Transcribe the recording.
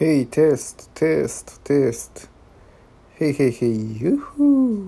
Hey, test, test, test. Hey, hey, hey, yoo-hoo.